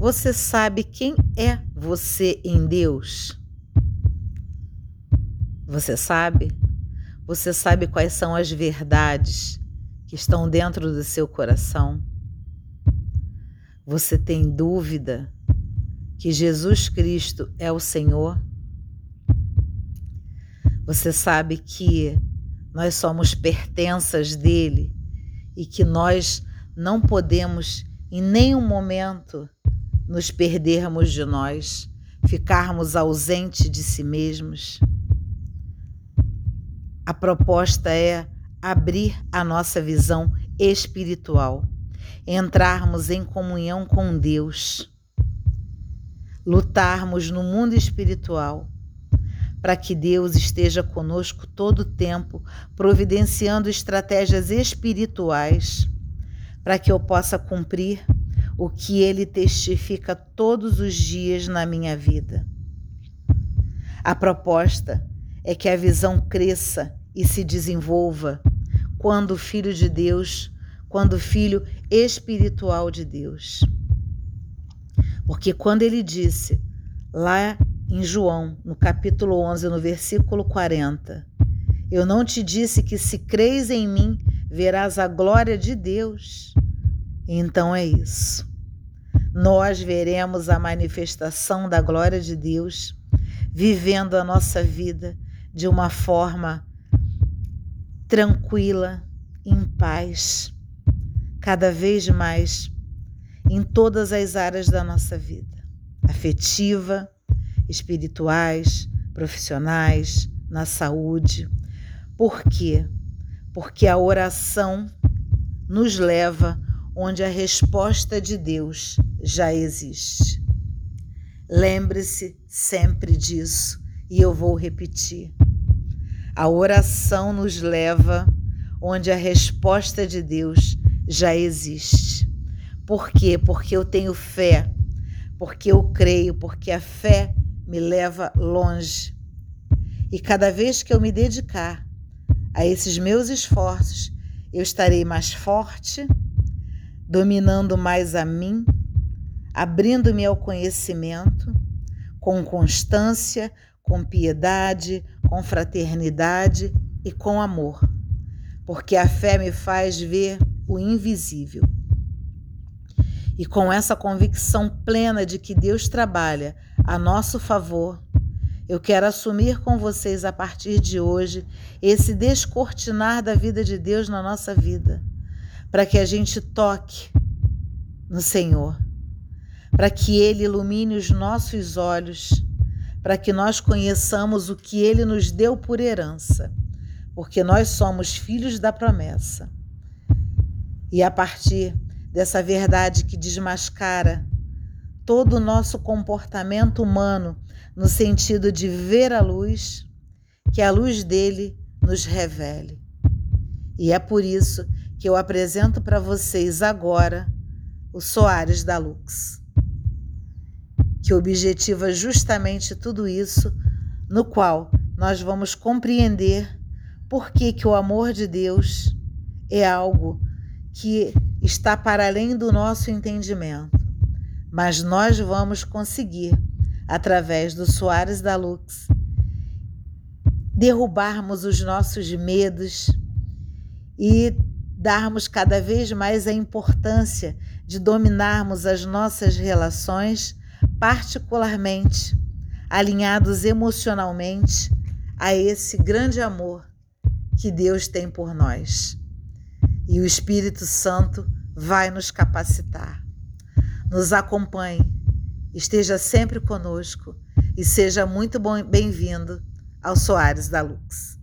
Você sabe quem é você em Deus? Você sabe? Você sabe quais são as verdades que estão dentro do seu coração? Você tem dúvida que Jesus Cristo é o Senhor? Você sabe que nós somos pertenças dele e que nós não podemos em nenhum momento nos perdermos de nós, ficarmos ausentes de si mesmos. A proposta é abrir a nossa visão espiritual, entrarmos em comunhão com Deus, lutarmos no mundo espiritual para que Deus esteja conosco todo o tempo, providenciando estratégias espirituais para que eu possa cumprir o que ele testifica todos os dias na minha vida. A proposta é que a visão cresça e se desenvolva quando o filho de Deus, quando o filho espiritual de Deus. Porque quando ele disse lá em João, no capítulo 11, no versículo 40. Eu não te disse que se creis em mim, verás a glória de Deus. Então é isso. Nós veremos a manifestação da glória de Deus, vivendo a nossa vida de uma forma tranquila, em paz, cada vez mais em todas as áreas da nossa vida afetiva, espirituais, profissionais, na saúde. Por quê? Porque a oração nos leva onde a resposta de Deus já existe. Lembre-se sempre disso e eu vou repetir. A oração nos leva onde a resposta de Deus já existe. Por quê? Porque eu tenho fé, porque eu creio, porque a fé me leva longe. E cada vez que eu me dedicar a esses meus esforços, eu estarei mais forte, dominando mais a mim, abrindo-me ao conhecimento, com constância, com piedade, com fraternidade e com amor, porque a fé me faz ver o invisível. E com essa convicção plena de que Deus trabalha a nosso favor, eu quero assumir com vocês a partir de hoje esse descortinar da vida de Deus na nossa vida, para que a gente toque no Senhor, para que Ele ilumine os nossos olhos, para que nós conheçamos o que Ele nos deu por herança, porque nós somos filhos da promessa. E a partir dessa verdade que desmascara todo o nosso comportamento humano no sentido de ver a luz, que a luz dele nos revele. E é por isso que eu apresento para vocês agora o Soares da Lux, que objetiva justamente tudo isso, no qual nós vamos compreender por que, que o amor de Deus é algo que está para além do nosso entendimento, mas nós vamos conseguir, através do Soares da Lux, derrubarmos os nossos medos e darmos cada vez mais a importância de dominarmos as nossas relações, particularmente alinhados emocionalmente a esse grande amor que Deus tem por nós. E o Espírito Santo vai nos capacitar. Nos acompanhe, esteja sempre conosco e seja muito bem-vindo ao Soares da Lux.